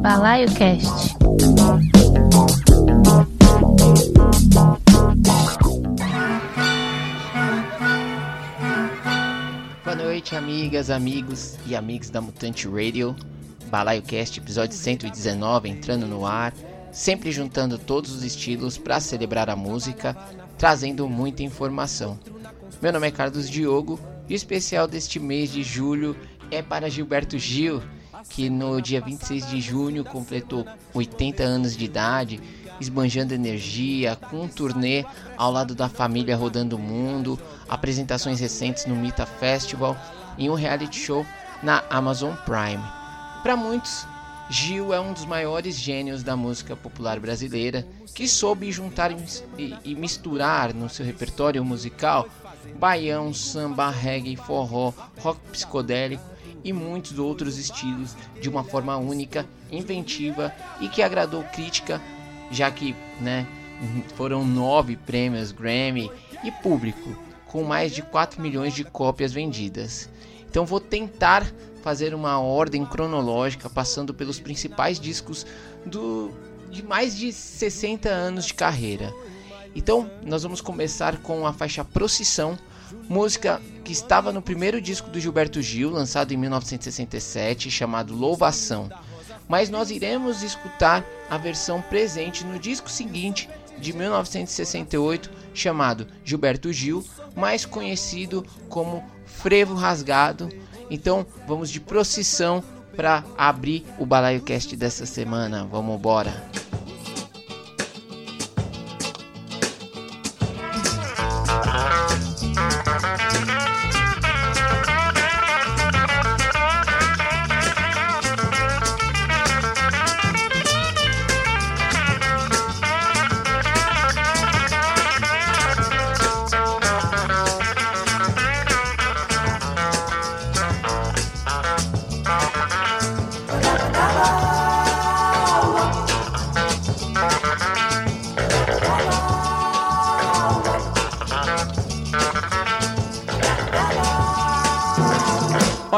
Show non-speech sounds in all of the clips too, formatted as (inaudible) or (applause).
Balaio Cast. Boa noite, amigas, amigos e amigos da Mutante Radio. Balaio Cast, episódio 119, entrando no ar, sempre juntando todos os estilos para celebrar a música, trazendo muita informação. Meu nome é Carlos Diogo e o especial deste mês de julho é para Gilberto Gil, que no dia 26 de junho completou 80 anos de idade, esbanjando energia, com um turnê ao lado da família rodando o mundo, apresentações recentes no Mita Festival e um reality show na Amazon Prime. Para muitos, Gil é um dos maiores gênios da música popular brasileira, que soube juntar e misturar no seu repertório musical baião, samba, reggae, forró, rock psicodélico e muitos outros estilos de uma forma única, inventiva e que agradou crítica, já que né, foram nove prêmios Grammy e público, com mais de 4 milhões de cópias vendidas. Então vou tentar fazer uma ordem cronológica, passando pelos principais discos do, de mais de 60 anos de carreira. Então, nós vamos começar com a faixa Procissão, música que estava no primeiro disco do Gilberto Gil, lançado em 1967, chamado Louvação. Mas nós iremos escutar a versão presente no disco seguinte, de 1968, chamado Gilberto Gil, mais conhecido como Frevo Rasgado. Então, vamos de procissão para abrir o Balaio Cast dessa semana. Vamos embora.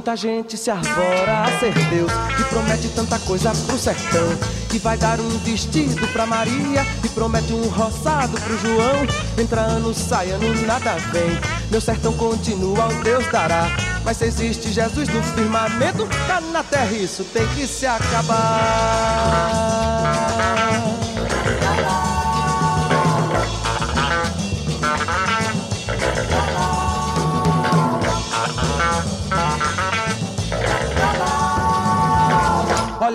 Muita gente se arvora a ser Deus e promete tanta coisa pro sertão. Que vai dar um vestido pra Maria e promete um roçado pro João. Entra ano, sai ano, nada vem. Meu sertão continua, o Deus dará. Mas se existe Jesus no firmamento, tá na terra, isso tem que se acabar.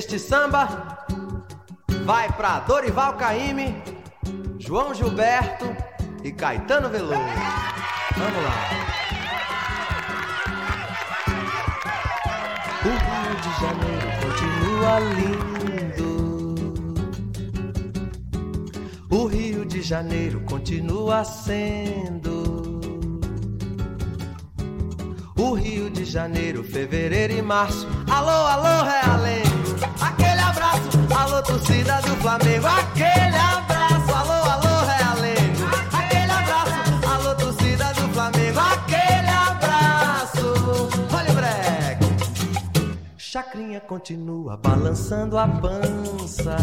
Este samba vai para Dorival Caymmi, João Gilberto e Caetano Veloso. Vamos lá. O Rio de Janeiro continua lindo. O Rio de Janeiro continua sendo. O Rio de Janeiro, fevereiro e março. Alô, alô, Realengo. Alô, torcida do Flamengo. Aquele abraço, alô, alô, Realengo. Aquele abraço, alô, torcida do Flamengo. Aquele abraço. Olha o breque. Chacrinha continua balançando a pança.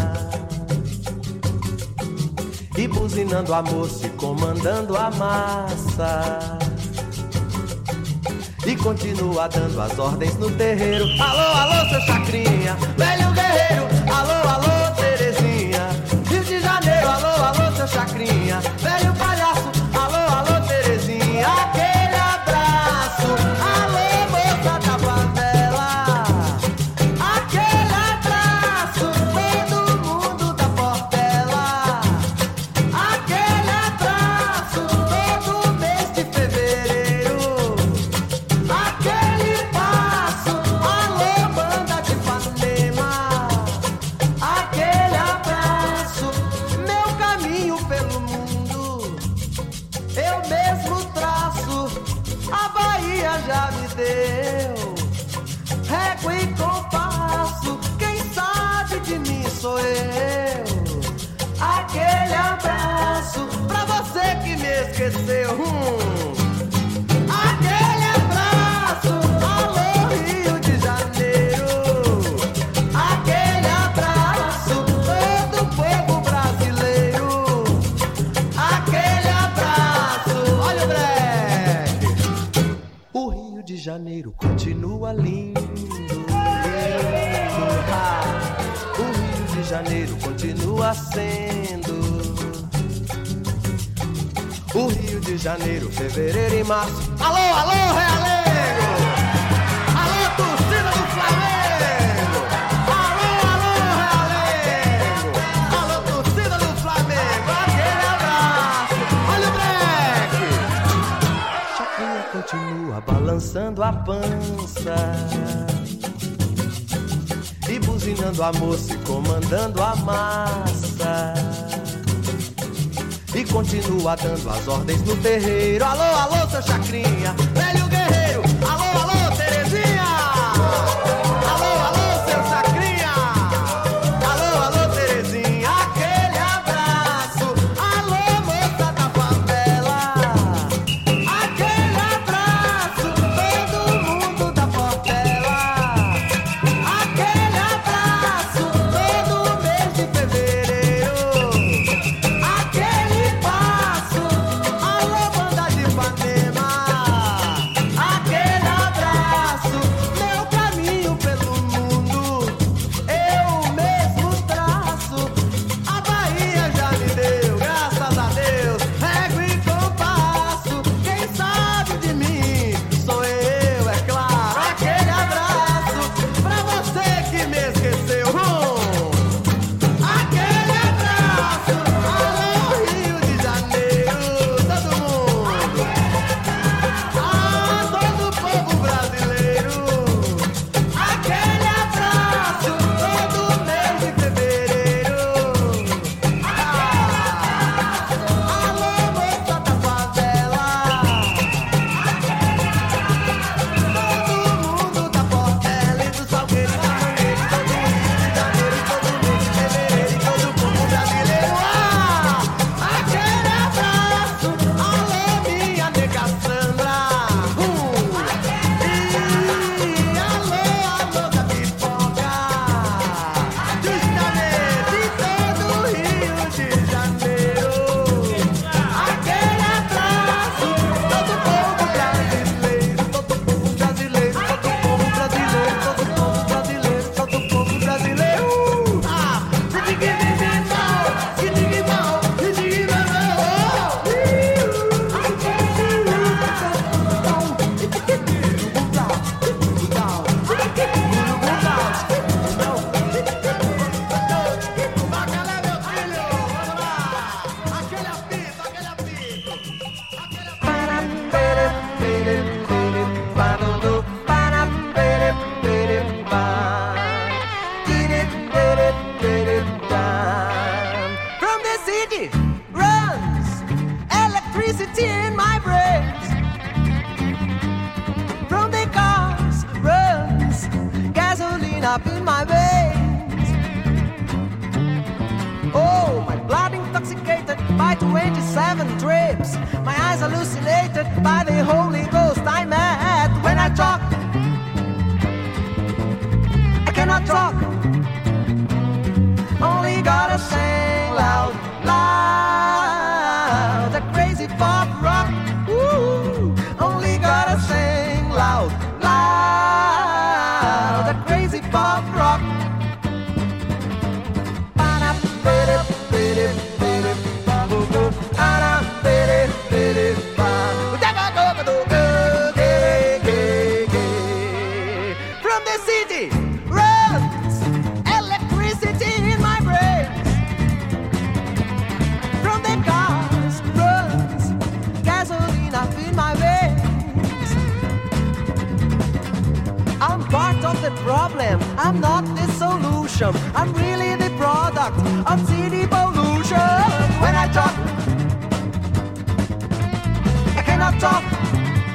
E buzinando a moça e comandando a massa. E continua dando as ordens no terreiro. Alô, alô, seu chacrinha, velho guerreiro. Velho palhaço. Janeiro continua lindo. lindo. Ah, o Rio de Janeiro continua sendo. O Rio de Janeiro, fevereiro e março. Alô, alô, Realengo! Balançando a pança. E buzinando a moça e comandando a massa. E continua dando as ordens no terreiro. Alô, alô, seu chacrinha, velho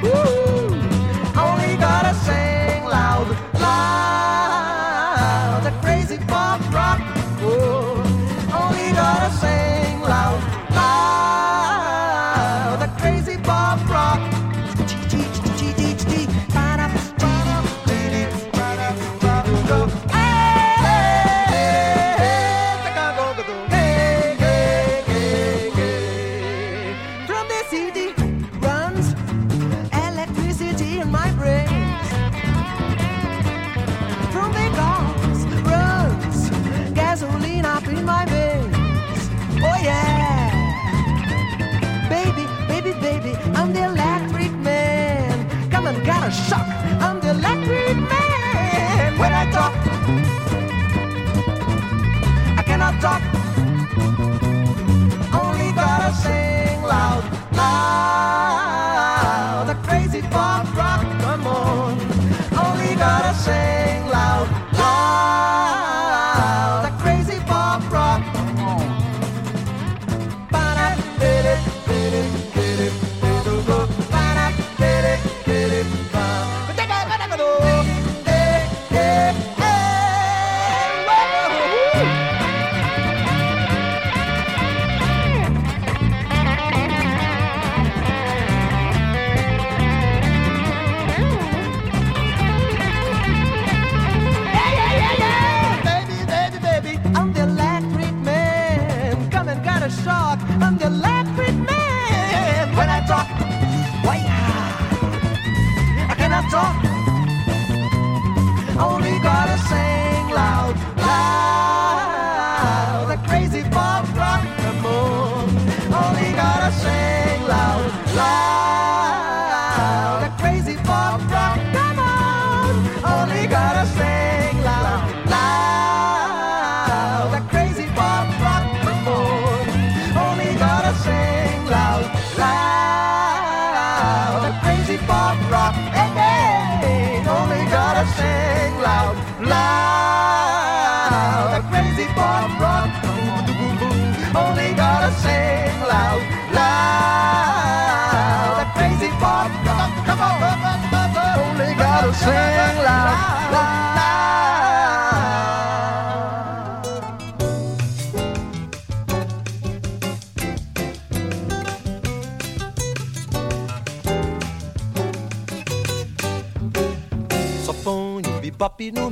Woo!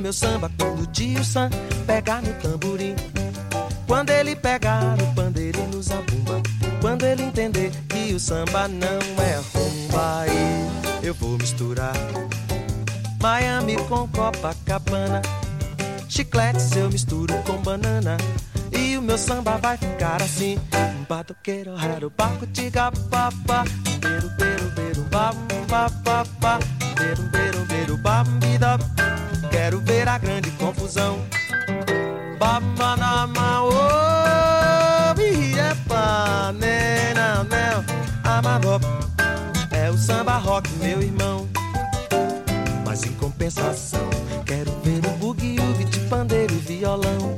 meu samba quando o tio Sam pegar no tamborim. Quando ele pegar o pandeiro e nos abumba. Quando ele entender que o samba não é rumba, aí eu vou misturar Miami com Copacabana. Chiclete eu misturo com banana. E o meu samba vai ficar assim. Batoqueiro, raro, paco, tiga, beru beru, beiro, beiro, bam, papá. beru beru beru, bam, vida, quero ver a grande confusão. Baba na mão, oh, né, é o samba rock, meu irmão. Mas em compensação, quero ver o bugue de pandeiro e violão.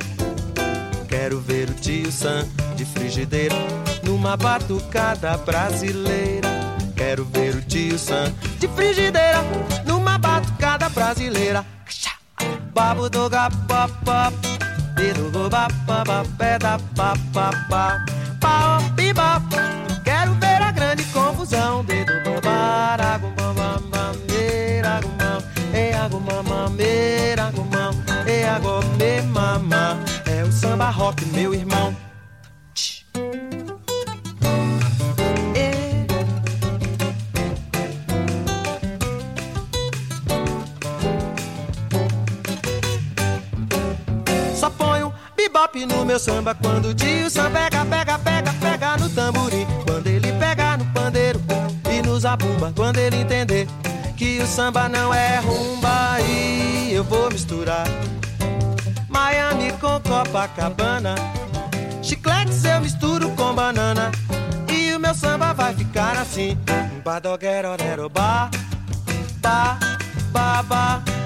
Quero ver o tio Sam de frigideira numa batucada brasileira. Quero ver o tio Sam de frigideira numa batucada brasileira. Babu do ga pa pa, do go ba pa ba pé da pa. Pa piba, quero ver a grande confusão. Dedo go ba go go mam, e ago mama, meira go mam, e ago me. É o samba rock, meu irmão. Bop no meu samba quando o tio Sam pega, pega, pega, pega no tamborim. Quando ele pega no pandeiro e nos abumba. Quando ele entender que o samba não é rumba e eu vou misturar Miami com Copacabana. Chicletes eu misturo com banana e o meu samba vai ficar assim. Badoguero, ba, ba, ba, ba, ba, ba,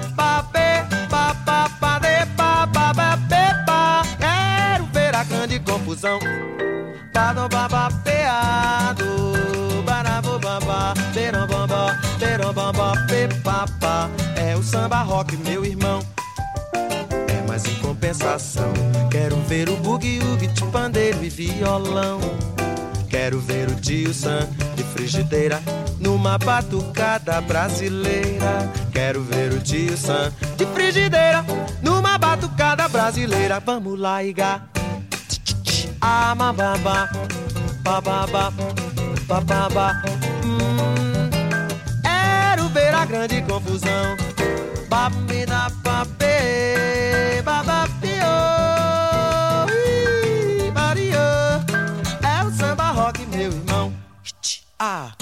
confusão. Bado baba peado, barabo baba, berom bamba, berom bamba, pepapa. É o samba rock, meu irmão. É mais em compensação. Quero ver o bugue-ugue de pandeiro e violão. Quero ver o tio Sam de frigideira numa batucada brasileira. Quero ver o tio Sam de frigideira numa batucada brasileira. Vamos lá, Iga. Ah, bababa, bababa, bababa. Hum, era o ver a grande confusão. Babina, babê, babapio. É o samba rock, meu irmão. Ah.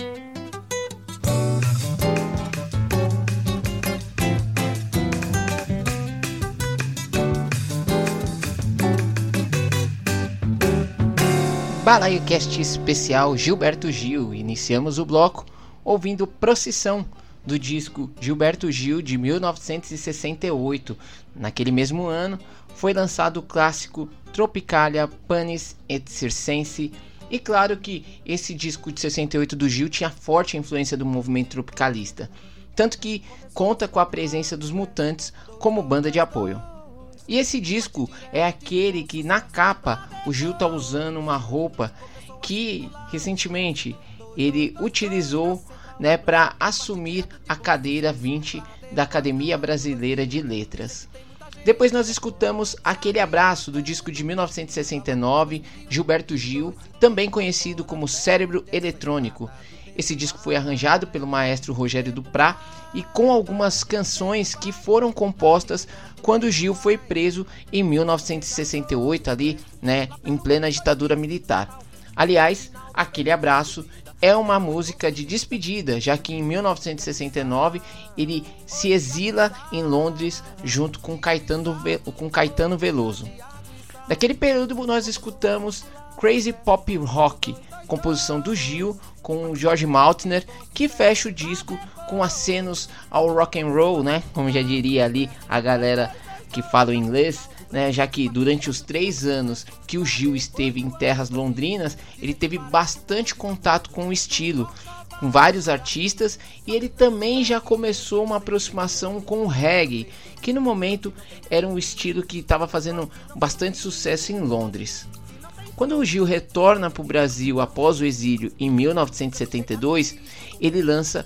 Balaio Cast especial Gilberto Gil. Iniciamos o bloco ouvindo Procissão do disco Gilberto Gil de 1968. Naquele mesmo ano foi lançado o clássico Tropicalia Panis et Circense. E claro que esse disco de 68 do Gil tinha forte influência do movimento tropicalista, tanto que conta com a presença dos Mutantes como banda de apoio. E esse disco é aquele que na capa o Gil tá usando uma roupa que recentemente ele utilizou né, para assumir a cadeira 20 da Academia Brasileira de Letras. Depois nós escutamos Aquele Abraço do disco de 1969, Gilberto Gil, também conhecido como Cérebro Eletrônico, esse disco foi arranjado pelo maestro Rogério Duprá e com algumas canções que foram compostas quando Gil foi preso em 1968 ali, né, em plena ditadura militar. Aliás, aquele abraço é uma música de despedida, já que em 1969 ele se exila em Londres junto com Caetano, com Caetano Veloso. Naquele período nós escutamos Crazy Pop Rock, composição do Gil com George Maltner, que fecha o disco com acenos ao rock and roll, né? Como já diria ali a galera que fala inglês, né? Já que durante os três anos que o Gil esteve em terras londrinas, ele teve bastante contato com o estilo, com vários artistas e ele também já começou uma aproximação com o reggae, que no momento era um estilo que estava fazendo bastante sucesso em Londres. Quando o Gil retorna para o Brasil após o exílio em 1972, ele lança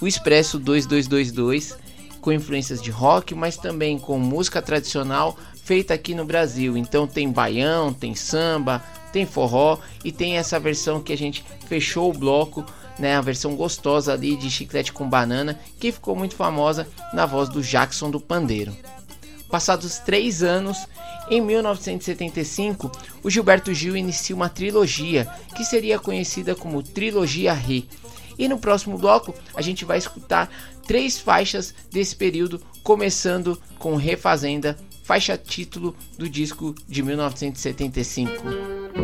o Expresso 2222 com influências de rock, mas também com música tradicional feita aqui no Brasil. Então tem baião, tem samba, tem forró e tem essa versão que a gente fechou o bloco, né, a versão gostosa ali de chiclete com banana, que ficou muito famosa na voz do Jackson do Pandeiro. Passados três anos, em 1975, o Gilberto Gil inicia uma trilogia que seria conhecida como Trilogia Re. E no próximo bloco a gente vai escutar três faixas desse período, começando com Refazenda, faixa título do disco de 1975.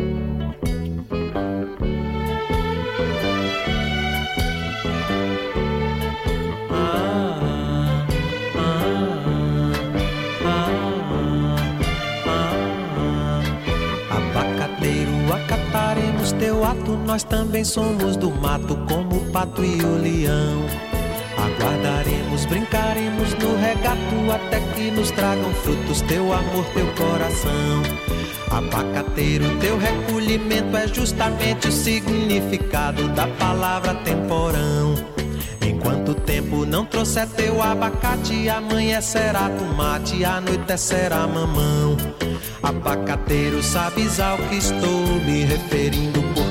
Teu ato, nós também somos do mato, como o pato e o leão. Aguardaremos, brincaremos no regato até que nos tragam frutos teu amor, teu coração. Abacateiro, teu recolhimento é justamente o significado da palavra temporão. Enquanto o tempo não trouxer teu abacate, amanhã será tomate, anoitecerá mamão. Abacateiro, sabes ao que estou me referindo, todo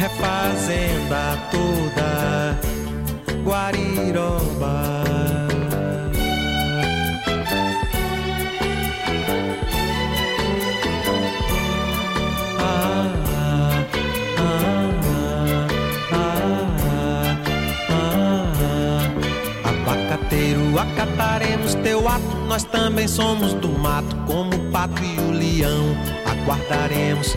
refazenda toda, Guariroba. acataremos teu ato, nós também somos do mato, como o pato e o leão. Aguardaremos,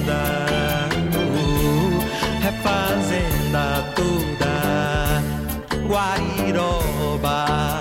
refazenda toda, Guairoba.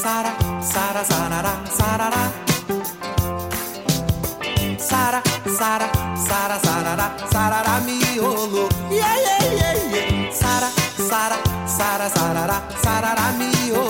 Sara, Sara, Sara, Sara, Sara, Sara, Sara, Sara, Sara, Sara, Sara. Mi miolo. Yeah, yeah, yeah, yeah. Sara, Sara, Sara, Sara, Sara, miolo.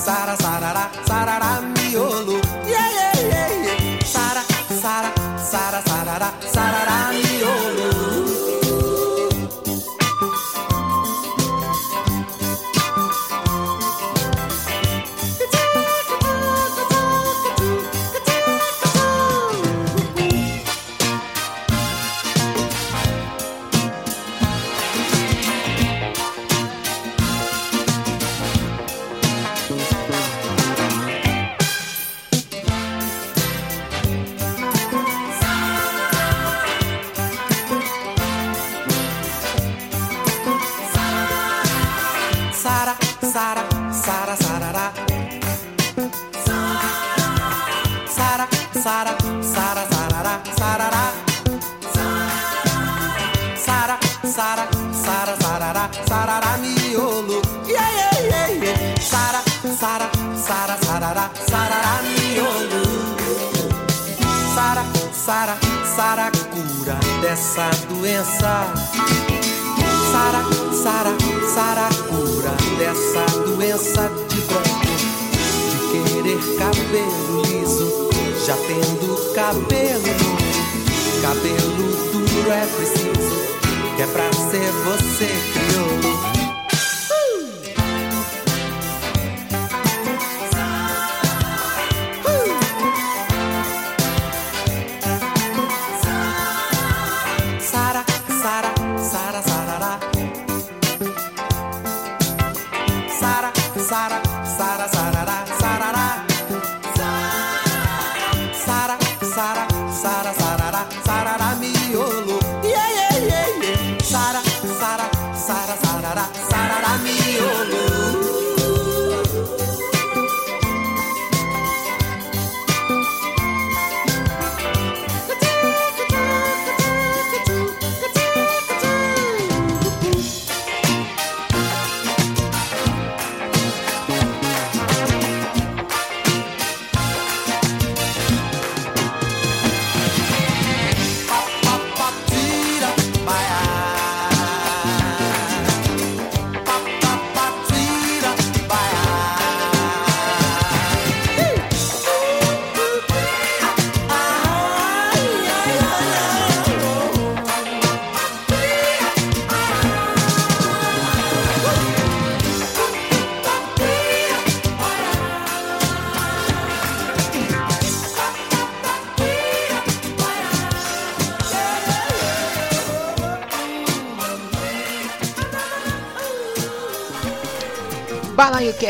Sara, Sara, sarará, sarará, miolo. Yeah, yeah, yeah, yeah. Sara, Sara, Sara, sarará, sarará, miolo. Essa doença. Sara, Sara, Sara, cura dessa doença de branco, de querer cabelo liso, já tendo cabelo. Cabelo duro é preciso, que é pra ser você crioulo.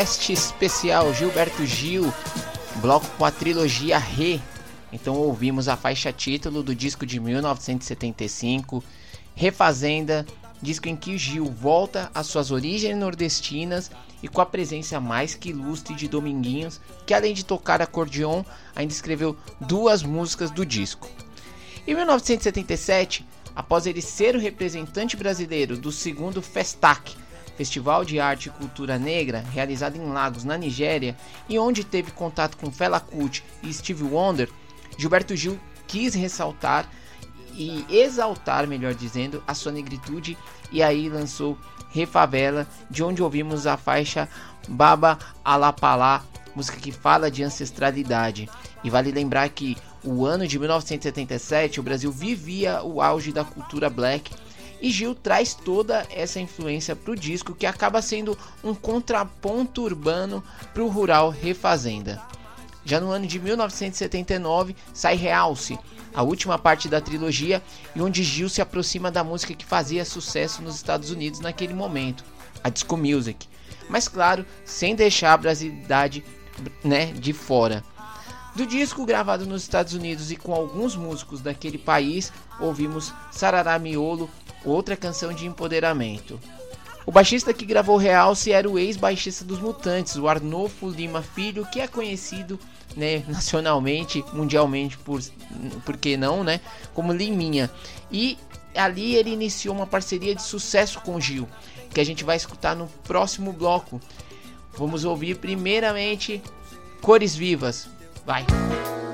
Balaio Cast especial Gilberto Gil, bloco com a trilogia Re. Então ouvimos a faixa título do disco de 1975, Refazenda, disco em que Gil volta às suas origens nordestinas e com a presença mais que ilustre de Dominguinhos, que além de tocar acordeon, ainda escreveu duas músicas do disco. Em 1977, após ele ser o representante brasileiro do segundo Festac, Festival de Arte e Cultura Negra, realizado em Lagos, na Nigéria, e onde teve contato com Fela Kuti e Steve Wonder, Gilberto Gil quis ressaltar e exaltar, melhor dizendo, a sua negritude e aí lançou Refavela, de onde ouvimos a faixa Baba Alapalá, música que fala de ancestralidade. E vale lembrar que o ano de 1977 o Brasil vivia o auge da cultura black e Gil traz toda essa influência para o disco que acaba sendo um contraponto urbano para o rural refazenda. Já no ano de 1979 sai Realce, a última parte da trilogia e onde Gil se aproxima da música que fazia sucesso nos Estados Unidos naquele momento, a disco music. Mas claro, sem deixar a brasilidade né, de fora. Do disco gravado nos Estados Unidos e com alguns músicos daquele país, ouvimos Sarará Miolo outra canção de empoderamento. O baixista que gravou Realce era o ex-baixista dos Mutantes, o Arnolfo Lima Filho, que é conhecido né, (laughs) nacionalmente, mundialmente, por, por que não, né, como Liminha. E ali ele iniciou uma parceria de sucesso com Gil, que a gente vai escutar no próximo bloco. Vamos ouvir primeiramente Cores Vivas. Vai! zangada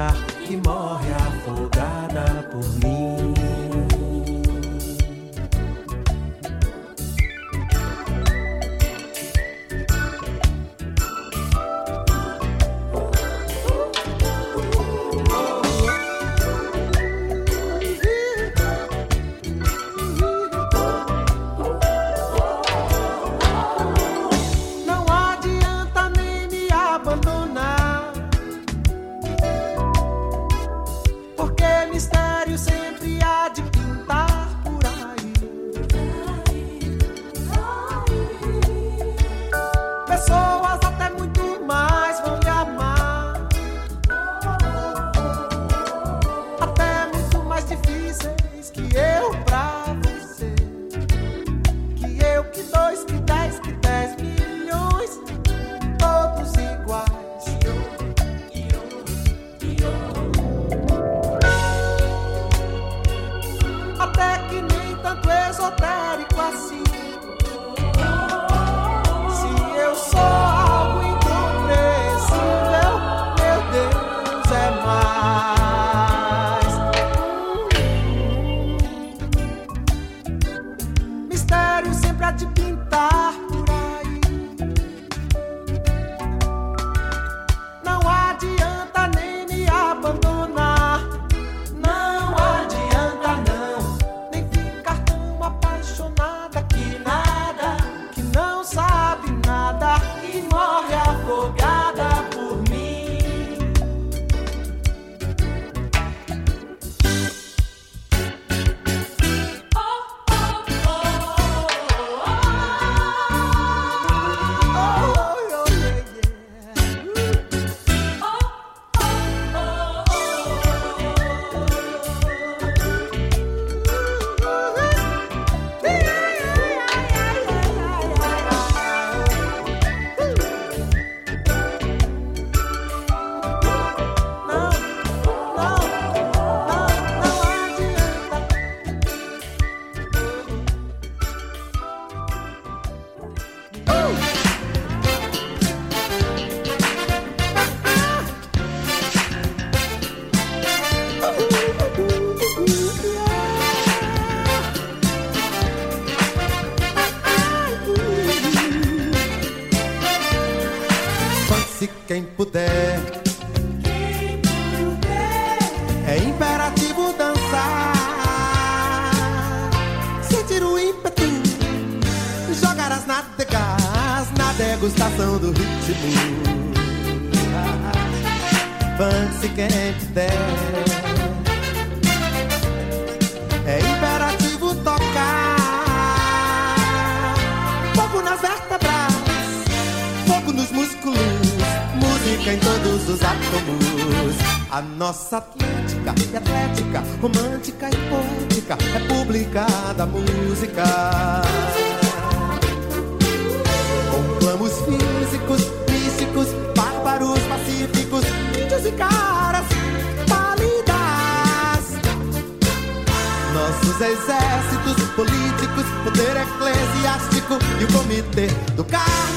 É hora de salvar a pelvis.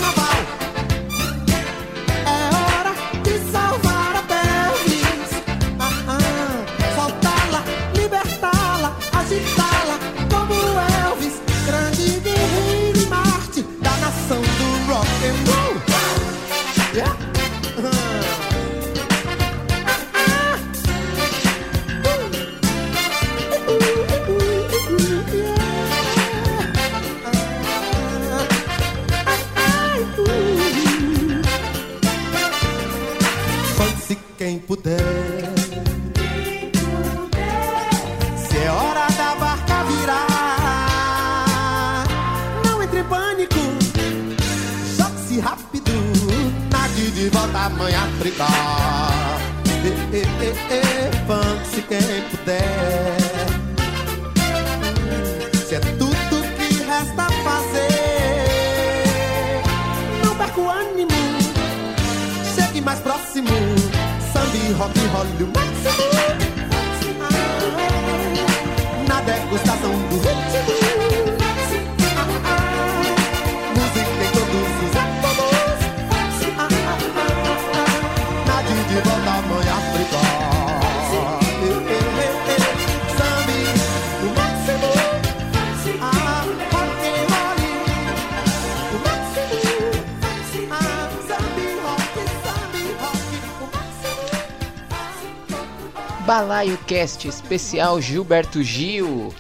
Especial Gilberto Gil.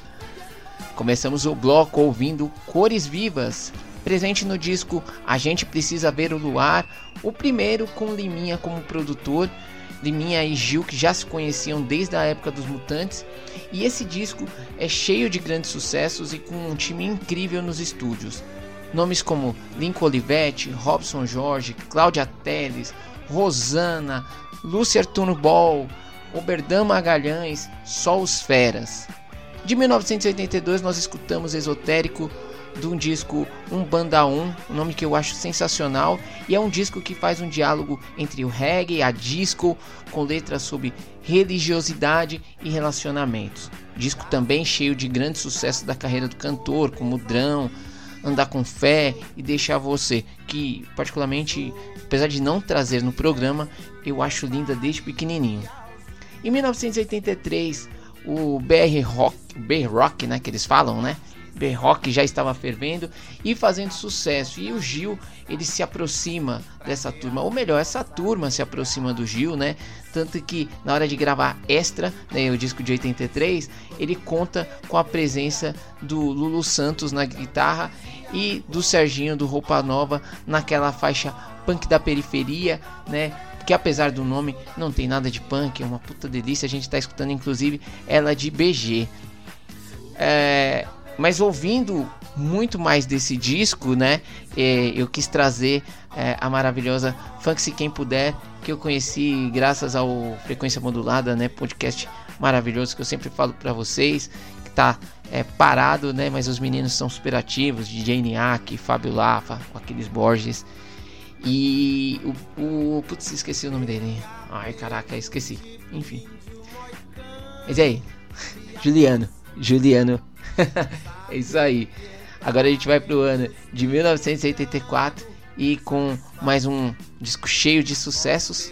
Começamos o bloco ouvindo Cores Vivas, presente no disco A Gente Precisa Ver o Luar, o primeiro com Liminha como produtor. Liminha e Gil que já se conheciam desde a época dos Mutantes, e esse disco é cheio de grandes sucessos e com um time incrível nos estúdios. Nomes como Lincoln Olivetti, Robson Jorge, Cláudia Teles, Rosana, Lúcia Arturo Ball, Oberdan Magalhães, só os feras. De 1982 nós escutamos Esotérico de um disco Um Banda 1, um nome que eu acho sensacional, e é um disco que faz um diálogo entre o reggae e a disco, com letras sobre religiosidade e relacionamentos. Disco também cheio de grandes sucessos da carreira do cantor, como Drão, Andar com Fé e Deixar Você, que particularmente, apesar de não trazer no programa, eu acho linda desde pequenininho. Em 1983, o BR Rock, BR Rock, né, que eles falam, né? BR Rock já estava fervendo e fazendo sucesso. E o Gil, ele se aproxima dessa turma, ou melhor, essa turma se aproxima do Gil, né? Tanto que na hora de gravar Extra, né, o disco de 83, ele conta com a presença do Lulu Santos na guitarra e do Serginho do Roupa Nova naquela faixa punk da periferia, né? Que apesar do nome não tem nada de punk, é uma puta delícia. A gente tá escutando inclusive ela de BG. É, mas ouvindo muito mais desse disco, né? É, eu quis trazer é, a maravilhosa Funk Se Quem Puder, que eu conheci graças ao Frequência Modulada, né? Podcast maravilhoso que eu sempre falo para vocês, que tá é, parado, né? Mas os meninos são super ativos, DJ Niak, Fábio Lafa, com aqueles Borges. E o, o. Putz, esqueci o nome dele. Ai, caraca, esqueci. Enfim. Mas e aí? (laughs) Juliano. Juliano. (laughs) é isso aí. Agora a gente vai pro ano de 1984 e com mais um disco cheio de sucessos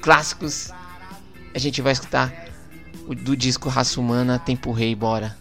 clássicos. A gente vai escutar o do disco Raça Humana, Tempo Rei, bora.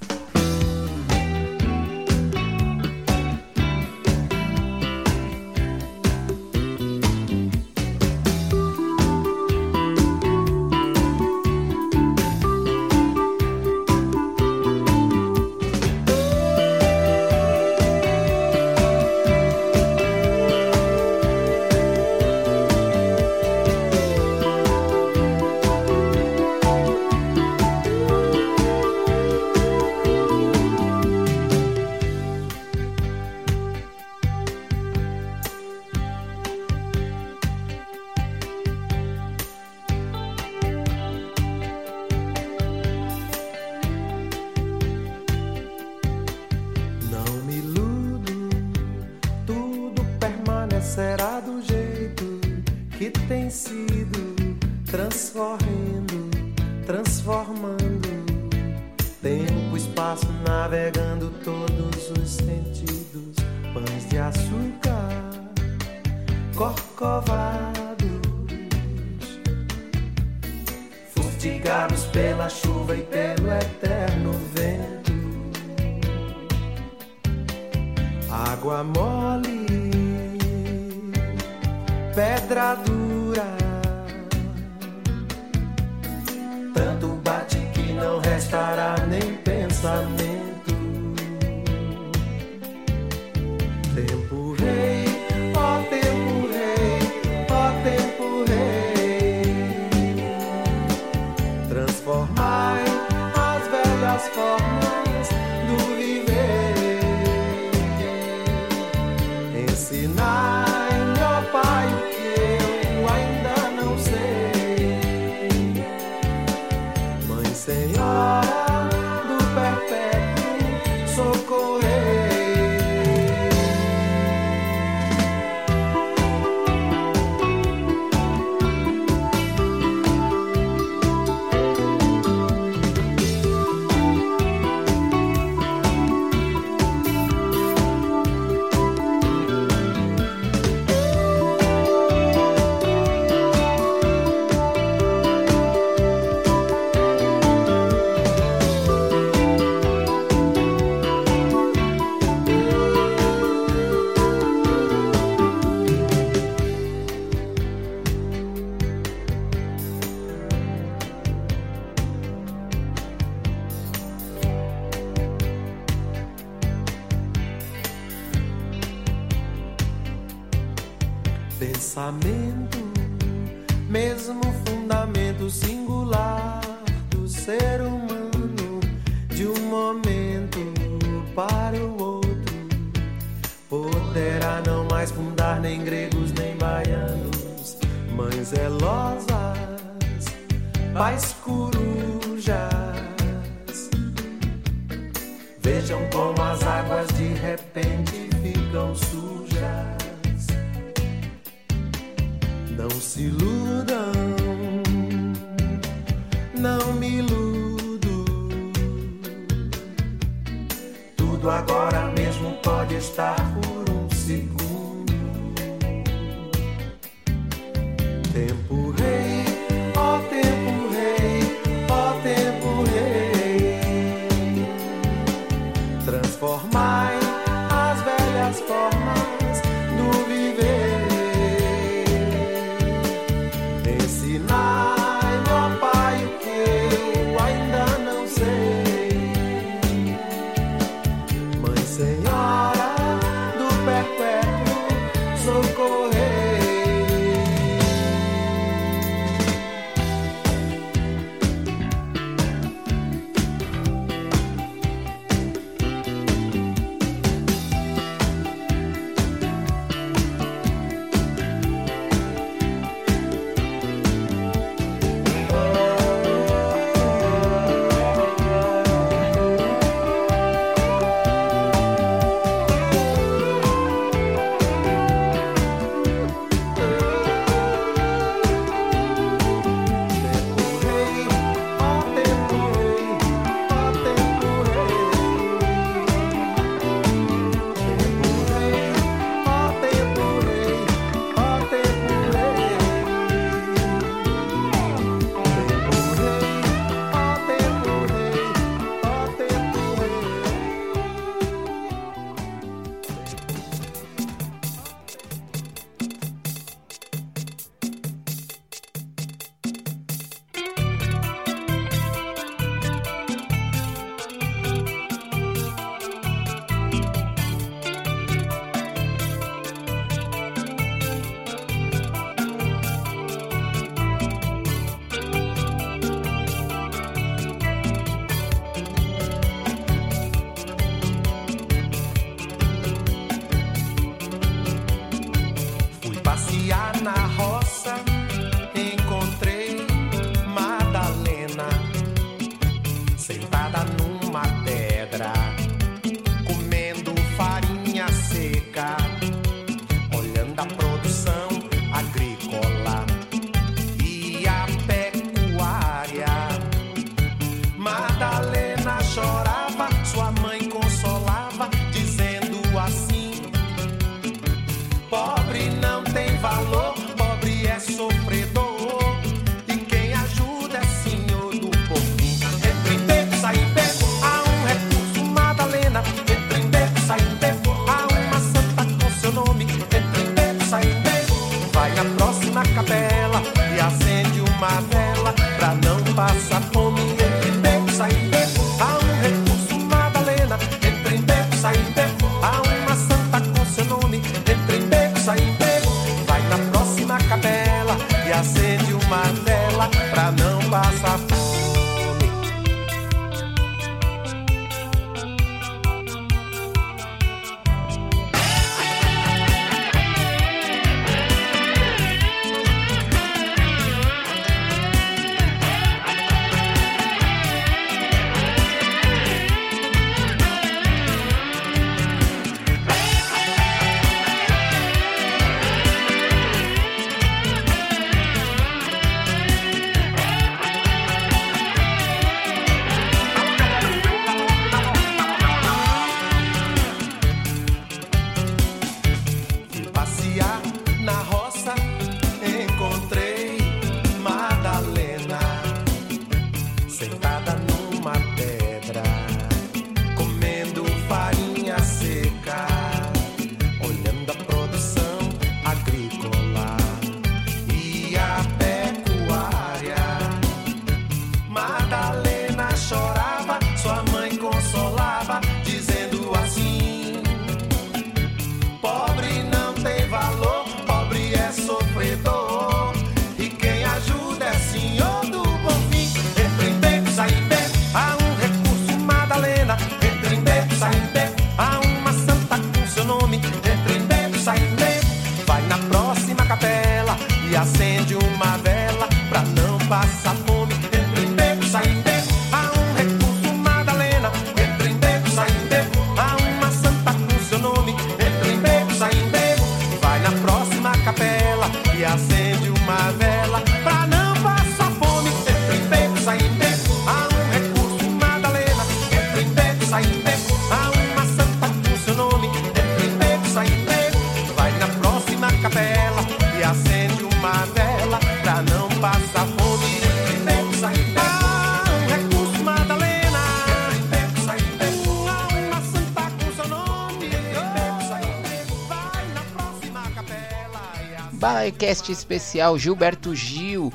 Cast especial Gilberto Gil.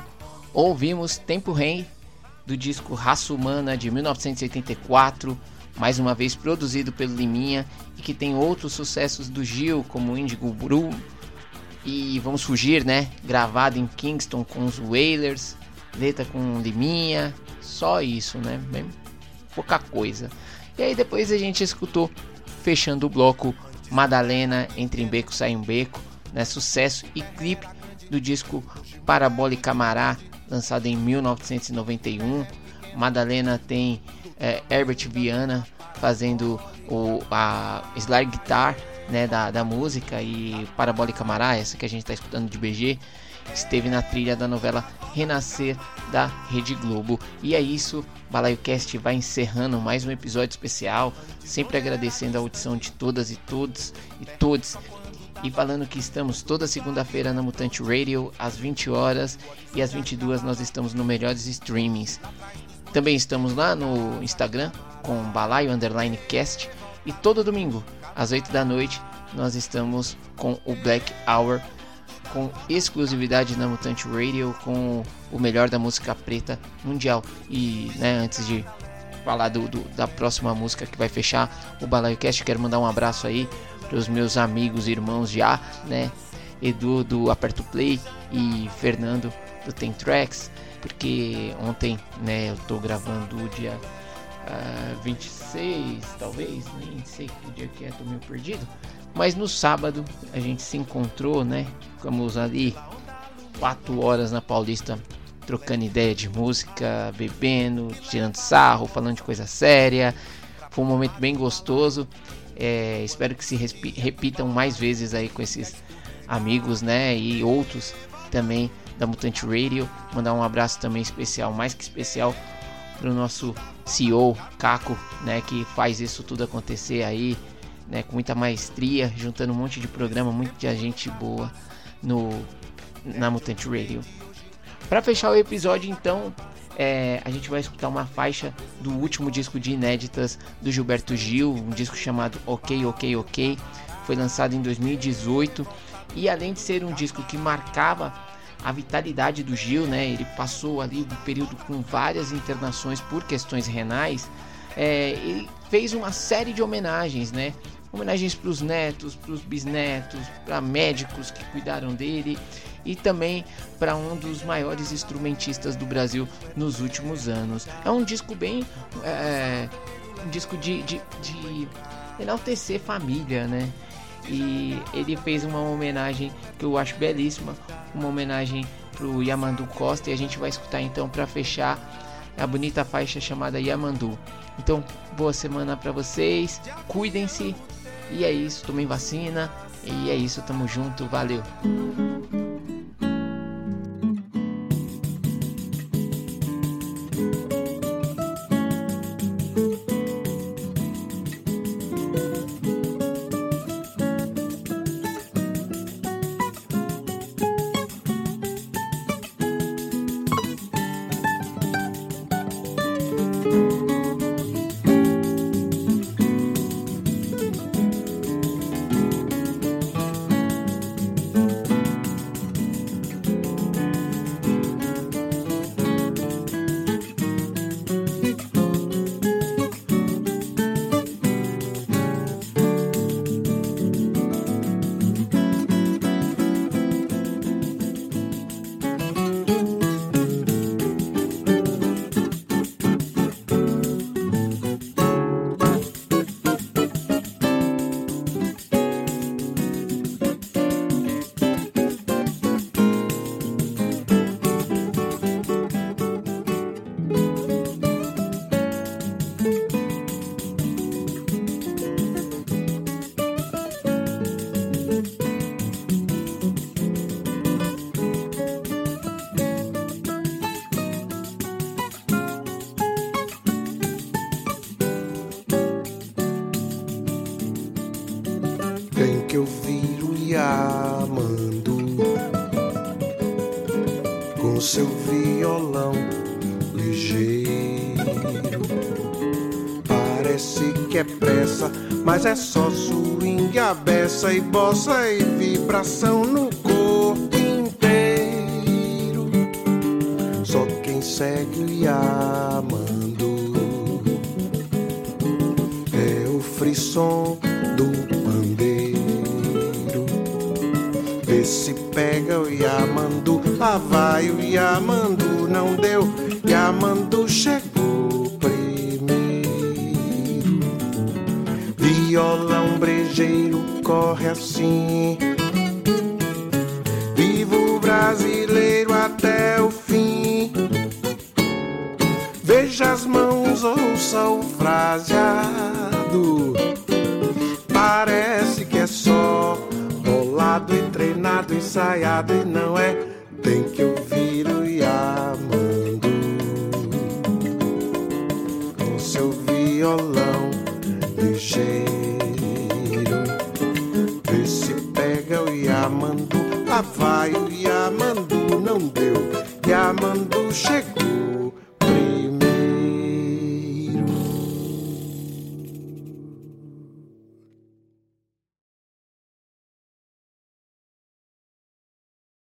Ouvimos Tempo Rei do disco Raça Humana de 1984, mais uma vez produzido pelo Liminha e que tem outros sucessos do Gil, como Indigo Bru e Vamos Fugir, né? Gravado em Kingston com os Wailers, letra com Liminha, só isso, né? Bem pouca coisa. E aí depois a gente escutou, fechando o bloco, Madalena, Entre em Beco, Sai um Beco, né? Sucesso e clipe do disco Parabólica Mará, lançado em 1991. Madalena tem é, Herbert Viana fazendo o, a slide guitar né, da, da música e Parabólica Mará, essa que a gente está escutando de BG, esteve na trilha da novela Renascer da Rede Globo. E é isso, Balaio Cast vai encerrando mais um episódio especial, sempre agradecendo a audição de todas e todos e todos e falando que estamos toda segunda-feira na Mutante Radio às 20 horas e às 22 nós estamos no melhores streamings. Também estamos lá no Instagram com Balaio Underline Cast e todo domingo às 8 da noite nós estamos com o Black Hour com exclusividade na Mutante Radio com o melhor da música preta mundial. E né, antes de falar do, do, da próxima música que vai fechar o Balaio Cast, quero mandar um abraço aí os meus amigos, irmãos já, né? Edu do Aperto Play e Fernando do Tem Tracks, porque ontem, né, eu tô gravando o dia uh, ah, 26, talvez, nem sei que dia que é, tô meio perdido. Mas no sábado a gente se encontrou, né? Ficamos ali quatro horas na Paulista trocando ideia de música, bebendo, tirando sarro, falando de coisa séria. Foi um momento bem gostoso é, espero que se repitam mais vezes aí com esses amigos, né? E outros também da Mutante Radio. Mandar um abraço também especial, mais que especial, para o nosso CEO, Caco, né? Que faz isso tudo acontecer aí, né? Com muita maestria, juntando um monte de programa, muita gente boa no na Mutante Radio. Para fechar o episódio, então, é, a gente vai escutar uma faixa do último disco de inéditas do Gilberto Gil, um disco chamado Ok, Ok, Ok. Foi lançado em 2018 e além de ser um disco que marcava a vitalidade do Gil, né? Ele passou ali um período com várias internações por questões renais. É, ele fez uma série de homenagens, né? Homenagens para os netos, para os bisnetos, para médicos que cuidaram dele e também para um dos maiores instrumentistas do Brasil nos últimos anos. É um disco bem. É, um disco de, de, de enaltecer família, né? E ele fez uma homenagem que eu acho belíssima, uma homenagem pro Yamandu Costa e a gente vai escutar então para fechar a bonita faixa chamada Yamandu. Então, boa semana para vocês, cuidem-se e é isso, tomem vacina e é isso, tamo junto, valeu. Mas é só swing, a beça e bossa e vibração no